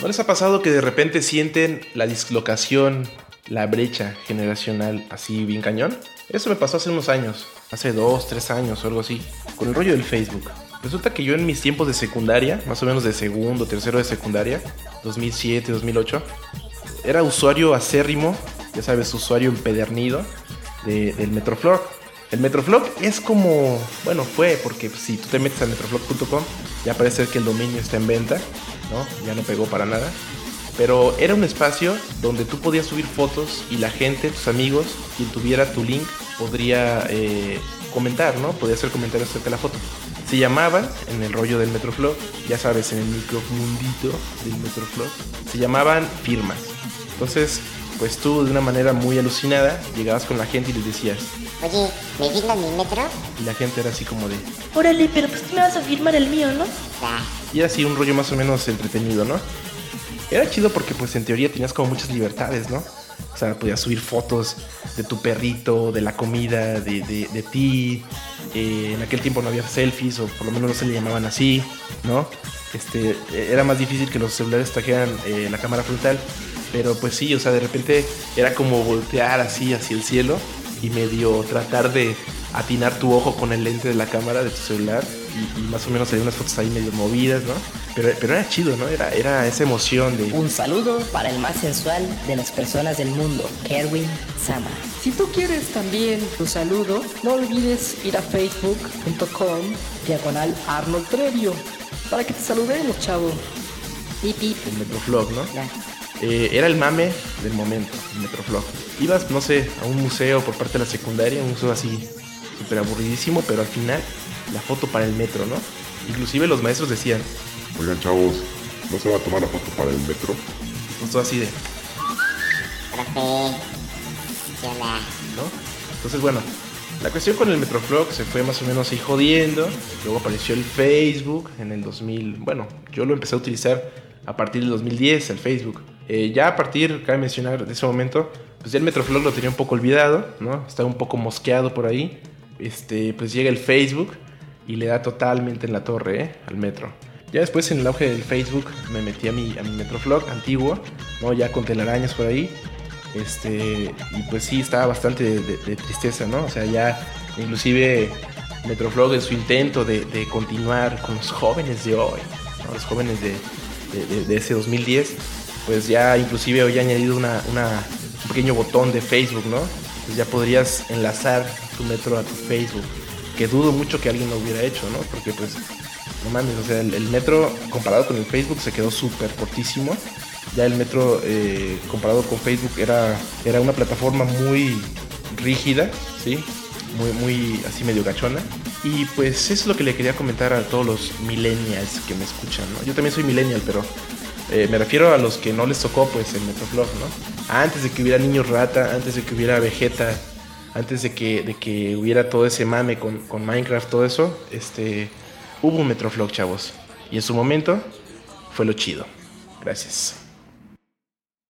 ¿No les ha pasado que de repente sienten la dislocación, la brecha generacional así bien cañón? Eso me pasó hace unos años, hace dos, tres años o algo así, con el rollo del Facebook. Resulta que yo en mis tiempos de secundaria, más o menos de segundo, tercero de secundaria, 2007, 2008, era usuario acérrimo, ya sabes, usuario empedernido del Metroflog. El Metroflog es como, bueno, fue porque si tú te metes a metroflog.com ya parece que el dominio está en venta, ¿no? Ya no pegó para nada. Pero era un espacio donde tú podías subir fotos y la gente, tus amigos, quien tuviera tu link, podría eh, comentar, ¿no? Podía hacer comentarios acerca de la foto. Se llamaban, en el rollo del Metroflog, ya sabes, en el micromundito del Metroflog, se llamaban firmas. Entonces, pues tú de una manera muy alucinada llegabas con la gente y les decías, Oye, ¿me firmas mi metro? y la gente era así como de, Órale, pero pues tú me vas a firmar el mío, ¿no? Y así un rollo más o menos entretenido, ¿no? Era chido porque pues en teoría tenías como muchas libertades, ¿no? O sea, podías subir fotos de tu perrito, de la comida, de, de- de ti. Eh, en aquel tiempo no había selfies, o por lo menos no se le llamaban así, ¿no? Este, era más difícil que los celulares trajeran eh, la cámara frontal. Pero pues sí, o sea, de repente era como voltear así hacia el cielo y medio tratar de atinar tu ojo con el lente de la cámara de tu celular y, y más o menos hay unas fotos ahí medio movidas, ¿no? Pero, pero era chido, ¿no? Era, era esa emoción de... Un saludo para el más sensual de las personas del mundo, Kerwin Sama. Si tú quieres también tu saludo, no olvides ir a facebook.com diagonal Arnold Previo para que te saludemos, chavo. Pip, pip. el Metroflog, ¿no? Ya. Eh, era el mame del momento, el Metroflog. Ibas, no sé, a un museo por parte de la secundaria, un museo así súper aburridísimo, pero al final la foto para el metro, ¿no? Inclusive los maestros decían, Oigan, chavos, ¿no se va a tomar la foto para el metro? justo así de. ¿no? Entonces, bueno, la cuestión con el Metroflog se fue más o menos ahí jodiendo. Luego apareció el Facebook en el 2000. Bueno, yo lo empecé a utilizar a partir del 2010, el Facebook. Eh, ya a partir, cabe mencionar, de ese momento, pues ya el Metroflog lo tenía un poco olvidado, ¿no? Estaba un poco mosqueado por ahí. Este, pues llega el Facebook y le da totalmente en la torre, ¿eh? Al metro. Ya después en el auge del Facebook me metí a mi, a mi Metroflog antiguo, ¿no? Ya con telarañas por ahí. Este, y pues sí, estaba bastante de, de- de tristeza, ¿no? O sea, ya inclusive Metroflog en su intento de, de continuar con los jóvenes de hoy, ¿no? los jóvenes de, ese 2010, pues ya inclusive hoy ha añadido una, una- un pequeño botón de Facebook, ¿no? Pues ya podrías enlazar tu metro a tu Facebook, que dudo mucho que alguien lo hubiera hecho, ¿no? Porque pues, no mames, o sea, el, metro comparado con el Facebook se quedó súper cortísimo ya el metro eh, comparado con Facebook era, era una plataforma muy rígida, ¿sí? Muy, muy así medio gachona. Y pues eso es lo que le quería comentar a todos los millennials que me escuchan, ¿no? Yo también soy millennial, pero eh, me refiero a los que no les tocó pues el Metroflog, ¿no? Antes de que hubiera niños rata, antes de que hubiera Vegeta, antes de que, de que hubiera todo ese mame con, con Minecraft, todo eso, este, hubo un Metroflog, chavos. Y en su momento fue lo chido. Gracias.